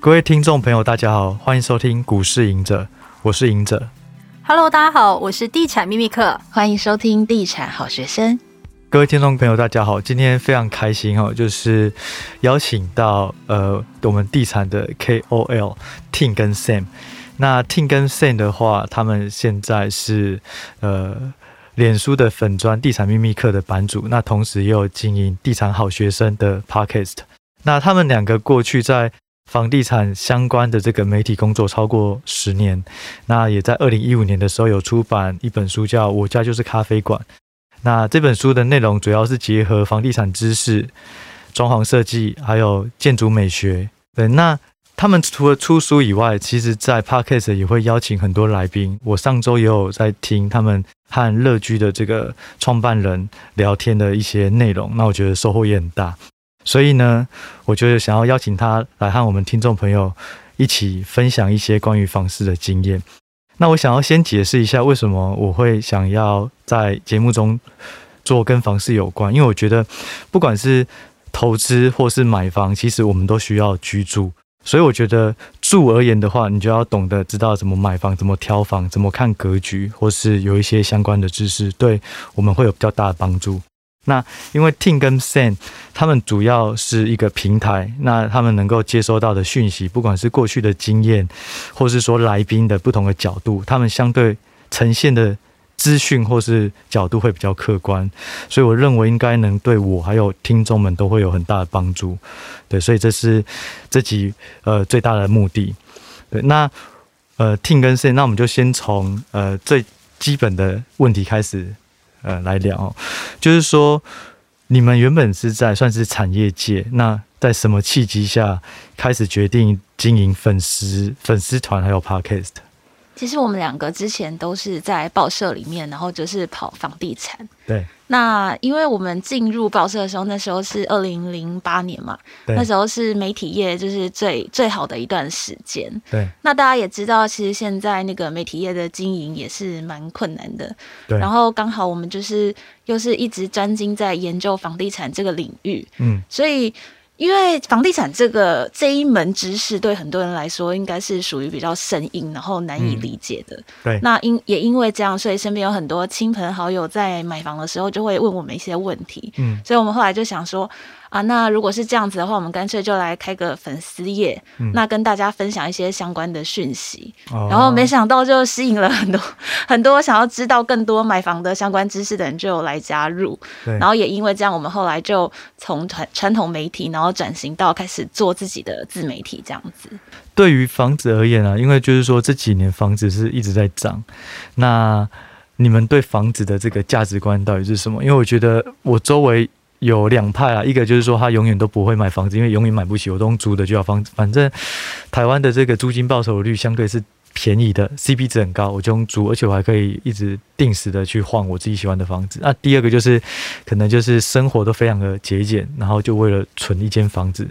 各位听众朋友，大家好，欢迎收听股市赢者，我是赢者。Hello，大家好，我是地产秘密客，欢迎收听地产好学生。各位听众朋友，大家好，今天非常开心哦，就是邀请到呃我们地产的 KOL Tim 跟 Sam。那 Tim 跟 Sam 的话，他们现在是呃脸书的粉砖地产秘密课的版主，那同时也有经营地产好学生的 Podcast。那他们两个过去在房地产相关的这个媒体工作超过十年，那也在二零一五年的时候有出版一本书，叫《我家就是咖啡馆》。那这本书的内容主要是结合房地产知识、装潢设计，还有建筑美学。对，那他们除了出书以外，其实在 Podcast 也会邀请很多来宾。我上周也有在听他们和乐居的这个创办人聊天的一些内容，那我觉得收获也很大。所以呢，我就想要邀请他来和我们听众朋友一起分享一些关于房市的经验。那我想要先解释一下，为什么我会想要在节目中做跟房市有关，因为我觉得不管是投资或是买房，其实我们都需要居住。所以我觉得住而言的话，你就要懂得知道怎么买房、怎么挑房、怎么看格局，或是有一些相关的知识，对我们会有比较大的帮助。那因为 Tim 跟 Sam 他们主要是一个平台，那他们能够接收到的讯息，不管是过去的经验，或是说来宾的不同的角度，他们相对呈现的资讯或是角度会比较客观，所以我认为应该能对我还有听众们都会有很大的帮助。对，所以这是这集呃最大的目的。对，那呃 Tim 跟 Sam，那我们就先从呃最基本的问题开始。呃，来聊，就是说，你们原本是在算是产业界，那在什么契机下开始决定经营粉丝粉丝团还有 Podcast？其实我们两个之前都是在报社里面，然后就是跑房地产。对。那因为我们进入报社的时候，那时候是二零零八年嘛，那时候是媒体业就是最最好的一段时间。对。那大家也知道，其实现在那个媒体业的经营也是蛮困难的。对。然后刚好我们就是又是一直专精在研究房地产这个领域。嗯。所以。因为房地产这个这一门知识对很多人来说应该是属于比较生硬，然后难以理解的。嗯、对，那因也因为这样，所以身边有很多亲朋好友在买房的时候就会问我们一些问题。嗯，所以我们后来就想说。啊，那如果是这样子的话，我们干脆就来开个粉丝页，嗯，那跟大家分享一些相关的讯息。哦。然后没想到就吸引了很多很多想要知道更多买房的相关知识的人就来加入。对。然后也因为这样，我们后来就从传传统媒体，然后转型到开始做自己的自媒体这样子。对于房子而言啊，因为就是说这几年房子是一直在涨，那你们对房子的这个价值观到底是什么？因为我觉得我周围。有两派啊，一个就是说他永远都不会买房子，因为永远买不起，我都用租的就要房子。反正台湾的这个租金报酬率相对是便宜的，CP 值很高，我就用租，而且我还可以一直定时的去换我自己喜欢的房子。那第二个就是可能就是生活都非常的节俭，然后就为了存一间房子。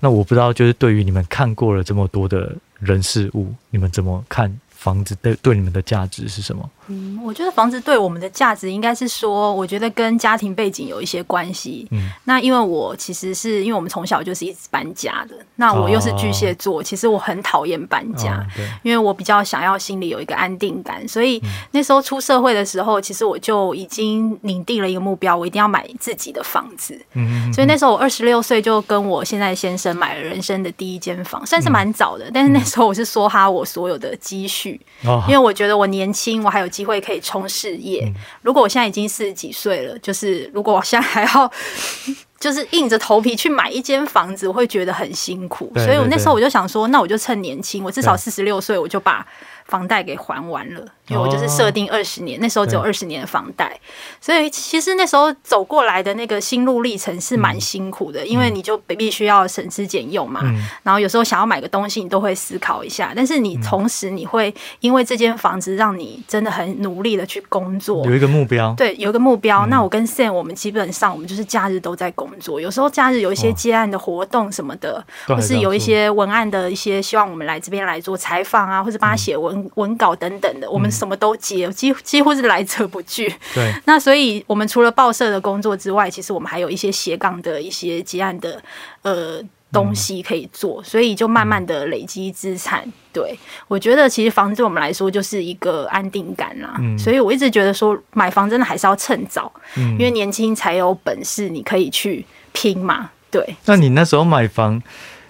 那我不知道，就是对于你们看过了这么多的人事物，你们怎么看房子对对你们的价值是什么？嗯，我觉得房子对我们的价值应该是说，我觉得跟家庭背景有一些关系。嗯，那因为我其实是因为我们从小就是一直搬家的，那我又是巨蟹座，哦、其实我很讨厌搬家、哦，因为我比较想要心里有一个安定感，所以那时候出社会的时候，其实我就已经拟定了一个目标，我一定要买自己的房子。嗯，所以那时候我二十六岁就跟我现在先生买了人生的第一间房，算是蛮早的，但是那时候我是梭哈我所有的积蓄，哦，因为我觉得我年轻，我还有机会可以冲事业。嗯。如果我现在已经四十几岁了，就是如果我现在还要，就是硬着头皮去买一间房子，我会觉得很辛苦。所以我那时候我就想说，那我就趁年轻，我至少四十六岁，我就把房贷给还完了。因为我就是设定二十年，那时候只有二十年的房贷，所以其实那时候走过来的那个心路历程是蛮辛苦的，因为你就必须要省吃俭用嘛，然后有时候想要买个东西，你都会思考一下，但是你同时你会因为这间房子让你真的很努力的去工作，有一个目标，对，有一个目标。那我跟 Sam 我们基本上我们就是假日都在工作，有时候假日有一些接案的活动什么的，或是有一些文案的一些希望我们来这边来做采访啊，或者帮他写文文文稿等等的，我们。什么都接，几乎几乎是来者不拒。对，那所以我们除了报社的工作之外，其实我们还有一些斜杠的一些结案的呃东西可以做，所以就慢慢的累积资产。对，我觉得其实房子对我们来说就是一个安定感啦。所以我一直觉得说买房真的还是要趁早，因为年轻才有本事，你可以去拼嘛。对。那你那时候买房，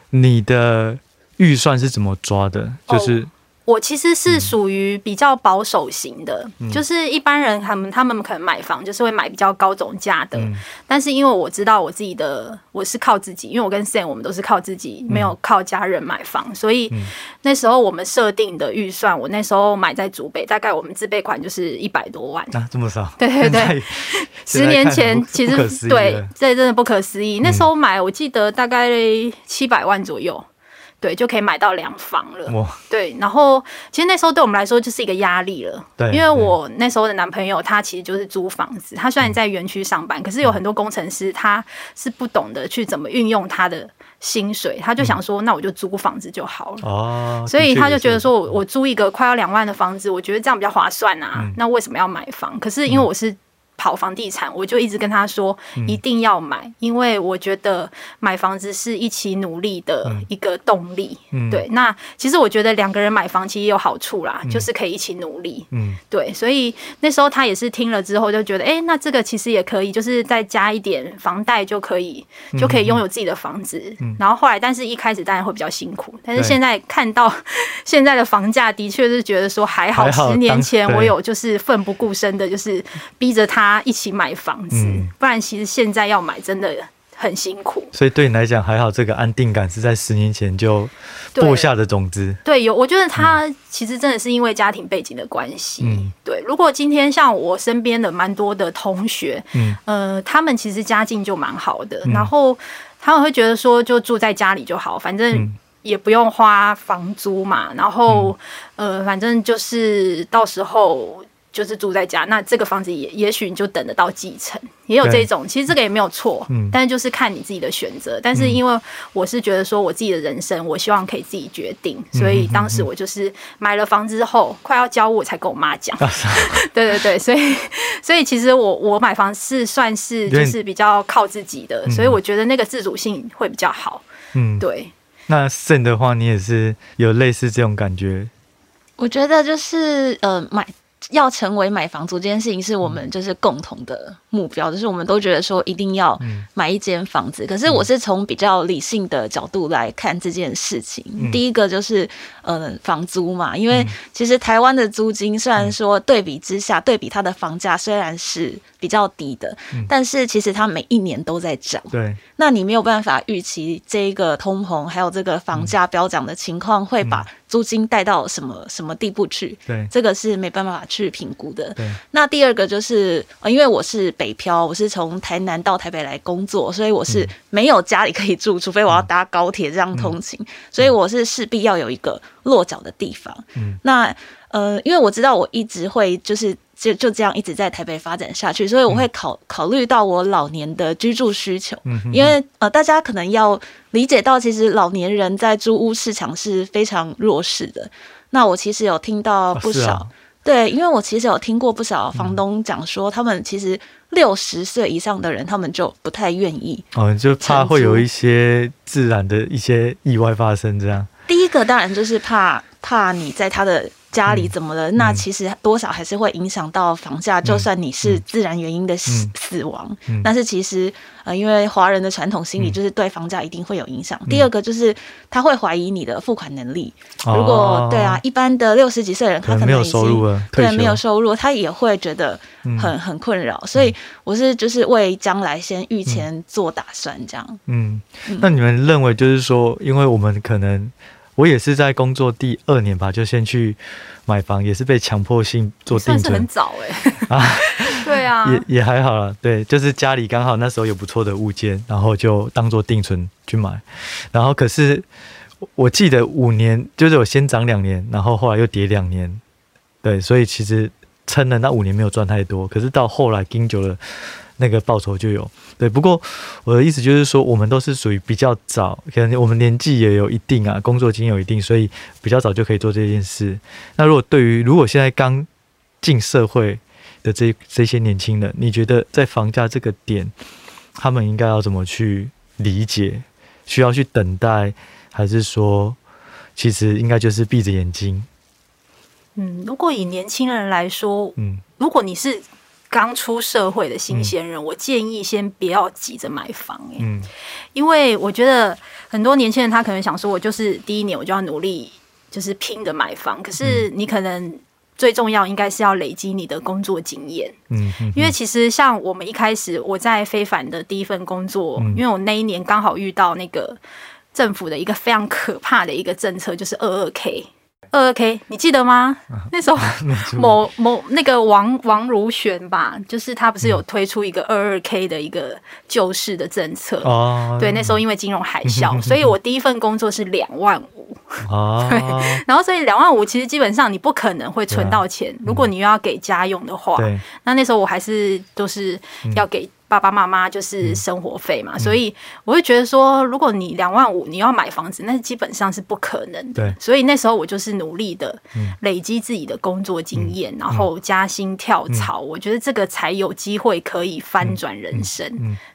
你的预算是怎么抓的？就是。我其实是属于比较保守型的，嗯、就是一般人他们他们可能买房就是会买比较高总价的，嗯、但是因为我知道我自己的我是靠自己，因为我跟 Sam 我们都是靠自己，没有靠家人买房，所以那时候我们设定的预算，我那时候买在竹北，大概我们自备款就是一百多万啊，这么少？对对对，十年前其实对，这真的不可思议。那时候买我记得大概七百万左右。对，就可以买到两房了。哇对，然后其实那时候对我们来说就是一个压力了。对，因为我那时候的男朋友他其实就是租房子，他虽然在园区上班，嗯、可是有很多工程师他是不懂得去怎么运用他的薪水，他就想说，嗯、那我就租房子就好了。哦，所以他就觉得说我我租一个快要两万的房子，我觉得这样比较划算啊。嗯、那为什么要买房？可是因为我是。跑房地产，我就一直跟他说一定要买，嗯、因为我觉得买房子是一起努力的一个动力。嗯、对，那其实我觉得两个人买房其实也有好处啦，嗯、就是可以一起努力。嗯，对，所以那时候他也是听了之后就觉得，哎、欸，那这个其实也可以，就是再加一点房贷就可以，就可以拥有自己的房子。嗯、然后后来，但是一开始当然会比较辛苦，但是现在看到现在的房价，的确是觉得说还好，十年前我有就是奋不顾身的，就是逼着他。一起买房子，嗯、不然其实现在要买真的很辛苦。所以对你来讲还好，这个安定感是在十年前就播下的种子。对，有我觉得他其实真的是因为家庭背景的关系。嗯，对。如果今天像我身边的蛮多的同学，嗯，呃，他们其实家境就蛮好的，嗯、然后他们会觉得说就住在家里就好，反正也不用花房租嘛，然后、嗯、呃，反正就是到时候。就是住在家，那这个房子也也许你就等得到继承，也有这种，其实这个也没有错，嗯，但是就是看你自己的选择。嗯、但是因为我是觉得说我自己的人生，我希望可以自己决定，嗯、所以当时我就是买了房之后，快要交屋我才跟我妈讲，对对对，所以所以其实我我买房是算是就是比较靠自己的，嗯、所以我觉得那个自主性会比较好，嗯，对。那 Sam 的话，你也是有类似这种感觉？我觉得就是呃买。要成为买房族这件事情是我们就是共同的目标，就是我们都觉得说一定要买一间房子。可是我是从比较理性的角度来看这件事情。第一个就是呃房租嘛，因为其实台湾的租金虽然说对比之下，对比它的房价虽然是比较低的，但是其实它每一年都在涨。对，那你没有办法预期这一个通膨还有这个房价飙涨的情况会把租金带到什么什么地步去？对，这个是没办法去评估的。对，那第二个就是，呃，因为我是北漂，我是从台南到台北来工作，所以我是没有家里可以住，除非我要搭高铁这样通勤，所以我是势必要有一个落脚的地方。嗯，那呃，因为我知道我一直会就是。就就这样一直在台北发展下去，所以我会考考虑到我老年的居住需求，因为呃，大家可能要理解到，其实老年人在租屋市场是非常弱势的。那我其实有听到不少，对，因为我其实有听过不少房东讲说，他们其实六十岁以上的人，他们就不太愿意，哦，就怕会有一些自然的一些意外发生，这样。第一个当然就是怕怕你在他的。家里怎么了？嗯、那其实多少还是会影响到房价。嗯、就算你是自然原因的死死亡，但是其实呃，因为华人的传统心理就是对房价一定会有影响。嗯、第二个就是他会怀疑你的付款能力。嗯、如果对啊，一般的六十几岁的人，他可能没有收入了，对，没有收入，他也会觉得很很困扰。所以我是就是为将来先预前做打算，这样。嗯，嗯那你们认为就是说，因为我们可能。我也是在工作第二年吧，就先去买房，也是被强迫性做定存。算是很早哎、欸。啊，对啊，也也还好啦。对，就是家里刚好那时候有不错的物件，然后就当做定存去买。然后可是我记得五年，就是我先涨两年，然后后来又跌两年。对，所以其实撑了那五年没有赚太多，可是到后来盯久了。那个报酬就有，对。不过我的意思就是说，我们都是属于比较早，可能我们年纪也有一定啊，工作经验有一定，所以比较早就可以做这件事。那如果对于如果现在刚进社会的这这些年轻人，你觉得在房价这个点，他们应该要怎么去理解？需要去等待，还是说其实应该就是闭着眼睛？嗯，如果以年轻人来说，嗯，如果你是刚出社会的新鲜人，嗯，我建议先不要急着买房，欸，嗯，因为我觉得很多年轻人他可能想说，我就是第一年我就要努力，就是拼着买房，可是你可能最重要应该是要累积你的工作经验，嗯，因为其实像我们一开始我在非凡的第一份工作，嗯，因为我那一年刚好遇到那个政府的一个非常可怕的一个政策，就是二二 K。二二 K，你记得吗？那时候 某某那个王王如玄吧，就是他不是有推出一个二二 K 的一个救市的政策哦。对，那时候因为金融海啸，所以我第一份工作是两万五哦。对，然后所以两万五其实基本上你不可能会存到钱，如果你又要给家用的话，那那时候我还是都是要给。爸爸妈妈就是生活费嘛，嗯，所以我会觉得说，如果你两万五你要买房子，那基本上是不可能的。所以那时候我就是努力的累积自己的工作经验，嗯，然后加薪跳槽，嗯，我觉得这个才有机会可以翻转人生。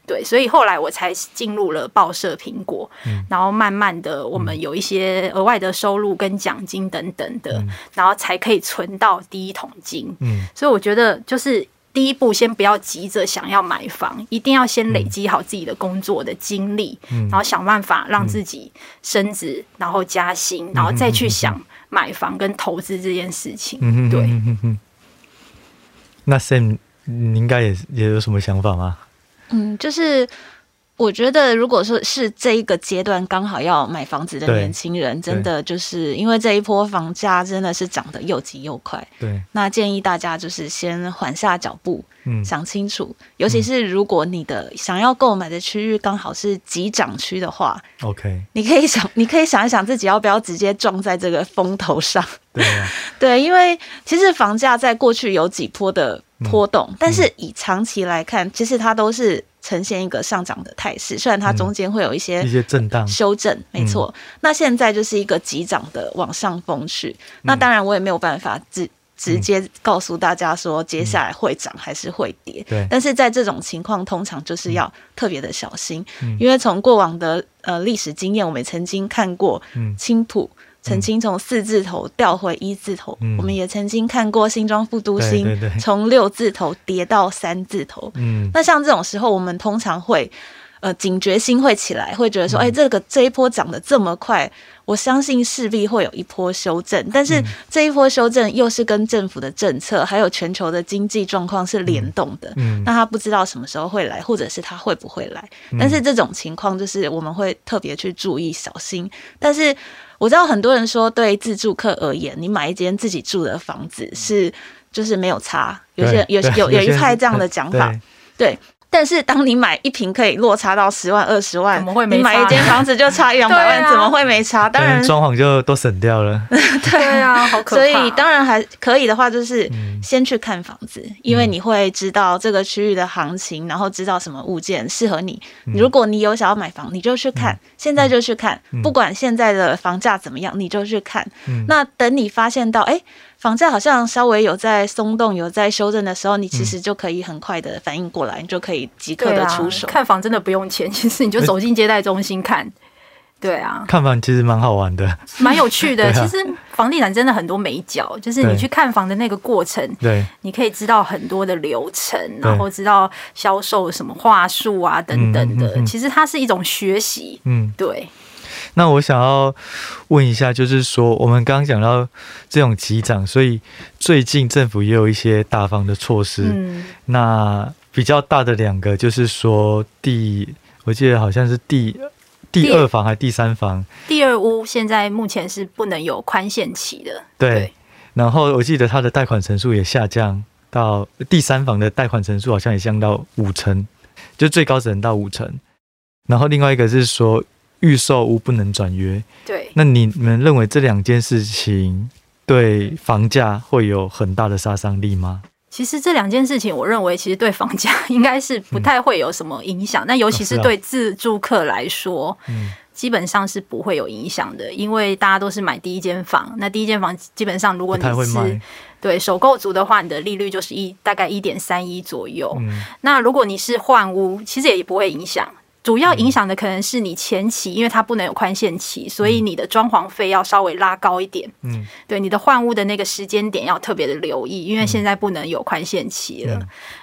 对，所以后来我才进入了报社苹果，嗯，然后慢慢的我们有一些额外的收入跟奖金等等的，嗯，然后才可以存到第一桶金。嗯，所以我觉得就是。第一步，先不要急着想要买房，一定要先累积好自己的工作的经历，嗯，然后想办法让自己升职，嗯，然后加薪，然后再去想买房跟投资这件事情。嗯，对。那 Sam，你应该也也有什么想法吗？嗯，就是。我觉得，如果说是这一个阶段刚好要买房子的年轻人，真的就是因为这一波房价真的是涨得又急又快。对，那建议大家就是先缓下脚步，嗯，想清楚。尤其是如果你的想要购买的区域刚好是急涨区的话，OK，你可以想，你可以想一想自己要不要直接撞在这个风头上。对啊，对，因为其实房价在过去有几波的波动，但是以长期来看，其实它都是。呈现一个上涨的态势，虽然它中间会有一些一些震荡修正，没错。那现在就是一个急涨的往上风去。那当然，我也没有办法直直接告诉大家说接下来会涨还是会跌。对。但是在这种情况，通常就是要特别的小心，因为从过往的呃历史经验，我们曾经看过青埔。曾经从四字头掉回一字头，嗯，我们也曾经看过新庄副都心从六字头跌到三字头。嗯，那像这种时候，我们通常会呃警觉心会起来，会觉得说，哎，这个这一波涨得这么快，我相信势必会有一波修正。但是这一波修正又是跟政府的政策还有全球的经济状况是联动的。嗯，那他不知道什么时候会来，或者是他会不会来？但是这种情况就是我们会特别去注意小心，但是。我知道很多人说，对自住客而言，你买一间自己住的房子是就是没有差。有些有有有一派这样的讲法，对。但是当你买一瓶可以落差到十万二十万，怎么会没差？你买一间房子就差 一两百万，怎么会没差？当然装潢就都省掉了。对啊，好可怕。所以当然还可以的话，就是先去看房子，嗯，因为你会知道这个区域的行情，然后知道什么物件适合你。如果你有想要买房，你就去看，嗯，现在就去看，不管现在的房价怎么样，你就去看。嗯，那等你发现到，哎，欸。房价好像稍微有在松动、有在修正的时候，你其实就可以很快的反应过来，你就可以即刻的出手。看房真的不用钱，其实你就走进接待中心看。对啊，看房其实蛮好玩的，蛮有趣的。其实房地产真的很多美角，就是你去看房的那个过程，对，你可以知道很多的流程，然后知道销售什么话术啊等等的。其实它是一种学习，嗯，对。那我想要问一下，就是说，我们刚刚讲到这种急涨，所以最近政府也有一些大方的措施。嗯，那比较大的两个，就是说第，我记得好像是第第二房还是第三房？第二屋现在目前是不能有宽限期的。对。对，然后我记得它的贷款成数也下降到第三房的贷款成数好像也降到五成，就最高只能到五成。然后另外一个是说。预售屋不能转约，对。那你们认为这两件事情对房价会有很大的杀伤力吗？其实这两件事情，我认为其实对房价应该是不太会有什么影响。那、嗯、尤其是对自住客来说，嗯，基本上是不会有影响的，因为大家都是买第一间房。那第一间房基本上，如果你是对首购族的话，你的利率就是一大概一点三一左右。嗯。那如果你是换屋，其实也不会影响。主要影响的可能是你前期，因为它不能有宽限期，所以你的装潢费要稍微拉高一点。嗯，对，你的换屋的那个时间点要特别的留意，因为现在不能有宽限期了。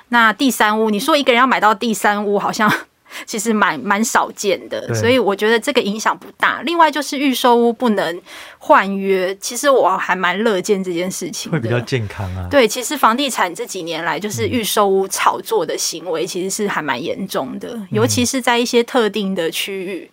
那第三屋，你说一个人要买到第三屋，好像。其实蛮蛮少见的，所以我觉得这个影响不大。另外就是预售屋不能换约，其实我还蛮乐见这件事情的，会比较健康啊。对，其实房地产这几年来就是预售屋炒作的行为，其实是还蛮严重的，尤其是在一些特定的区域，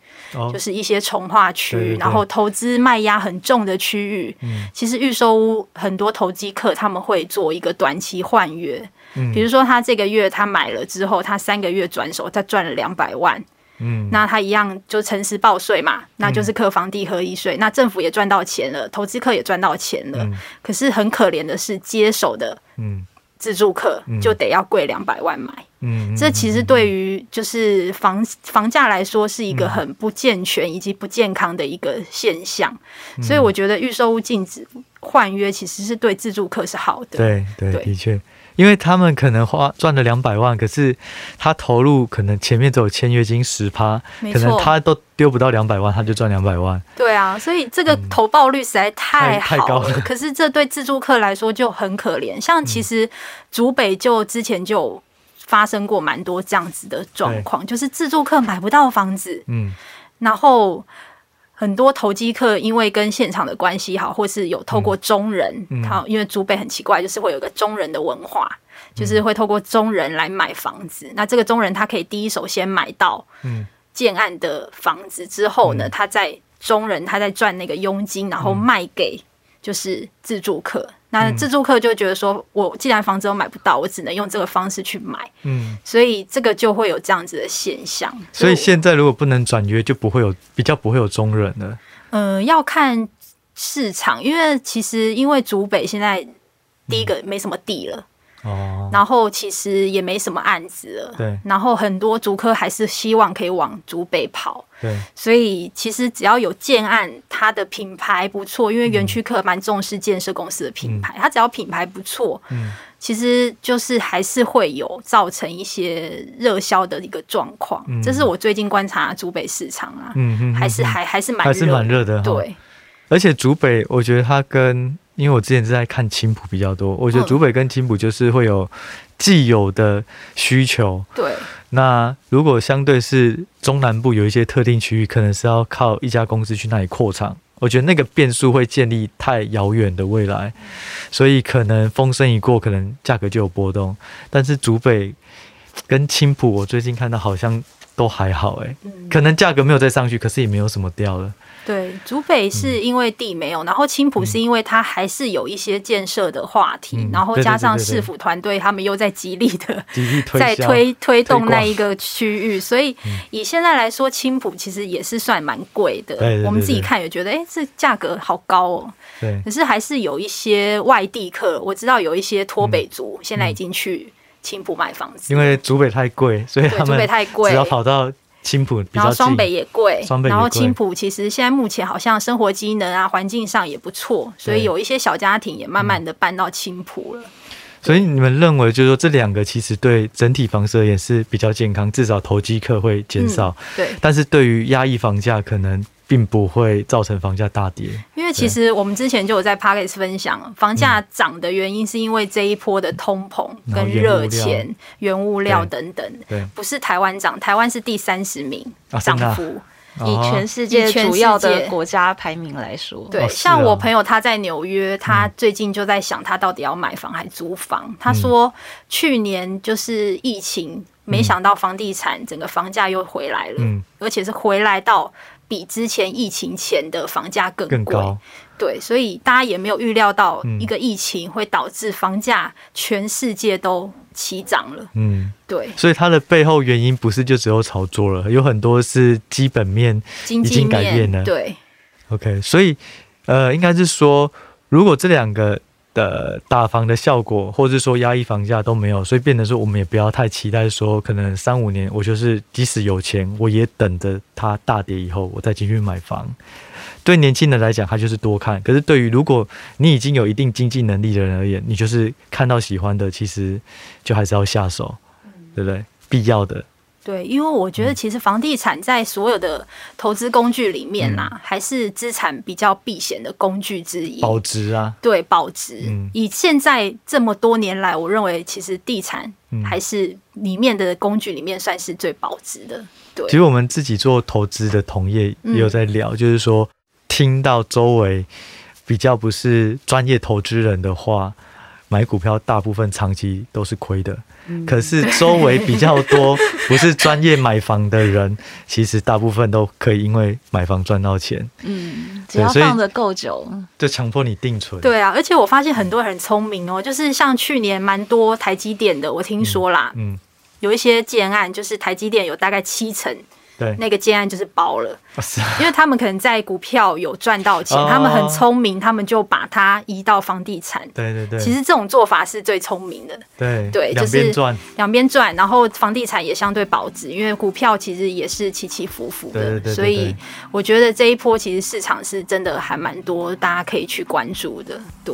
就是一些从化区，然后投资卖压很重的区域，其实预售屋很多投机客他们会做一个短期换约。比如说，他这个月他买了之后，他三个月转手，他赚了两百万。嗯，那他一样就诚实报税嘛，那就是课房地合一税。那政府也赚到钱了，投资客也赚到钱了。可是很可怜的是，接手的嗯自住客就得要贵两百万买。嗯，这其实对于就是房房价来说是一个很不健全以及不健康的一个现象。所以我觉得预售屋禁止换约，其实是对自住客是好的。对对，的确。因为他们可能花赚了两百万，可是他投入可能前面只有签约金十趴，可能他都丢不到两百万，他就赚两百万。对啊，所以这个投报率实在太好了，嗯，太高了。可是这对自助客来说就很可怜。像其实竹北就之前就发生过蛮多这样子的状况，就是自助客买不到房子，嗯，然后。很多投机客因为跟现场的关系好，或是有透过中人，好、嗯，因为竹北很奇怪，就是会有个中人的文化，嗯、就是会透过中人来买房子。嗯、那这个中人他可以第一手先买到建案的房子之后呢，嗯、他在中人他在赚那个佣金，然后卖给就是自住客。那自住客就觉得说，我既然房子都买不到，我只能用这个方式去买。嗯，所以这个就会有这样子的现象。所以现在如果不能转约，就不会有比较不会有中人了。嗯，要看市场，因为其实因为竹北现在第一个没什么地了。哦，然后其实也没什么案子了，对。然后很多竹科还是希望可以往竹北跑，对。所以其实只要有建案，它的品牌不错，因为园区客蛮重视建设公司的品牌，嗯、它只要品牌不错，嗯，其实就是还是会有造成一些热销的一个状况。嗯、这是我最近观察竹北市场啊，嗯嗯，还是还还是蛮还是蛮热的，对。而且竹北，我觉得它跟因为我之前是在看青浦比较多，我觉得竹北跟青浦就是会有既有的需求。对。那如果相对是中南部有一些特定区域，可能是要靠一家公司去那里扩厂，我觉得那个变数会建立太遥远的未来，所以可能风声一过，可能价格就有波动。但是竹北跟青浦，我最近看到好像都还好，哎，可能价格没有再上去，可是也没有什么掉了。对，竹北是因为地没有，嗯、然后青浦是因为它还是有一些建设的话题，嗯、然后加上市府团队他们又在极力的在推推动那一个区域，所以以现在来说，青浦其实也是算蛮贵的。对，我们自己看也觉得，哎，这价格好高哦。对，可是还是有一些外地客，我知道有一些脱北族现在已经去青浦买房子，因为竹北太贵，所以他们竹北太贵，只要跑到。青浦，然后双北也贵，然后青浦其实现在目前好像生活机能啊、环境上也不错，所以有一些小家庭也慢慢的搬到青浦了。所以你们认为，就是说这两个其实对整体房市而言是比较健康，至少投机客会减少。对，但是对于压抑房价可能。并不会造成房价大跌，因为其实我们之前就有在 Podcast 分享，房价涨的原因是因为这一波的通膨跟热钱、原物料等等，对，不是台湾涨，台湾是第三十名涨幅，以全世界主要的国家排名来说，对，像我朋友他在纽约，他最近就在想他到底要买房还租房，他说去年就是疫情，没想到房地产整个房价又回来了，而且是回来到。比之前疫情前的房价更高，对，所以大家也没有预料到一个疫情会导致房价全世界都起涨了，嗯，对，所以它的背后原因不是就只有炒作了，有很多是基本面已经改变了，对，OK，所以呃，应该是说，如果这两个。的打房的效果，或者说压抑房价都没有，所以变得说我们也不要太期待说，可能三五年我就是即使有钱，我也等着它大跌以后我再进去买房。对年轻人来讲，他就是多看；可是对于如果你已经有一定经济能力的人而言，你就是看到喜欢的，其实就还是要下手，对不对？必要的。对，因为我觉得其实房地产在所有的投资工具里面呐、啊，嗯、还是资产比较避险的工具之一。保值啊，对，保值。嗯、以现在这么多年来，我认为其实地产还是里面的工具里面算是最保值的。对，其实我们自己做投资的同业也有在聊，嗯、就是说听到周围比较不是专业投资人的话。买股票大部分长期都是亏的，嗯、可是周围比较多不是专业买房的人，其实大部分都可以因为买房赚到钱。嗯，只要放的够久，就强迫你定存。对啊，而且我发现很多人很聪明哦，就是像去年蛮多台积电的，我听说啦，嗯，嗯有一些建案就是台积电有大概七成。对，那个建案就是包了，因为他们可能在股票有赚到钱，他们很聪明，他们就把它移到房地产。对对对，其实这种做法是最聪明的。对对，就是两边赚，然后房地产也相对保值，因为股票其实也是起起伏伏的。所以我觉得这一波其实市场是真的还蛮多，大家可以去关注的。对。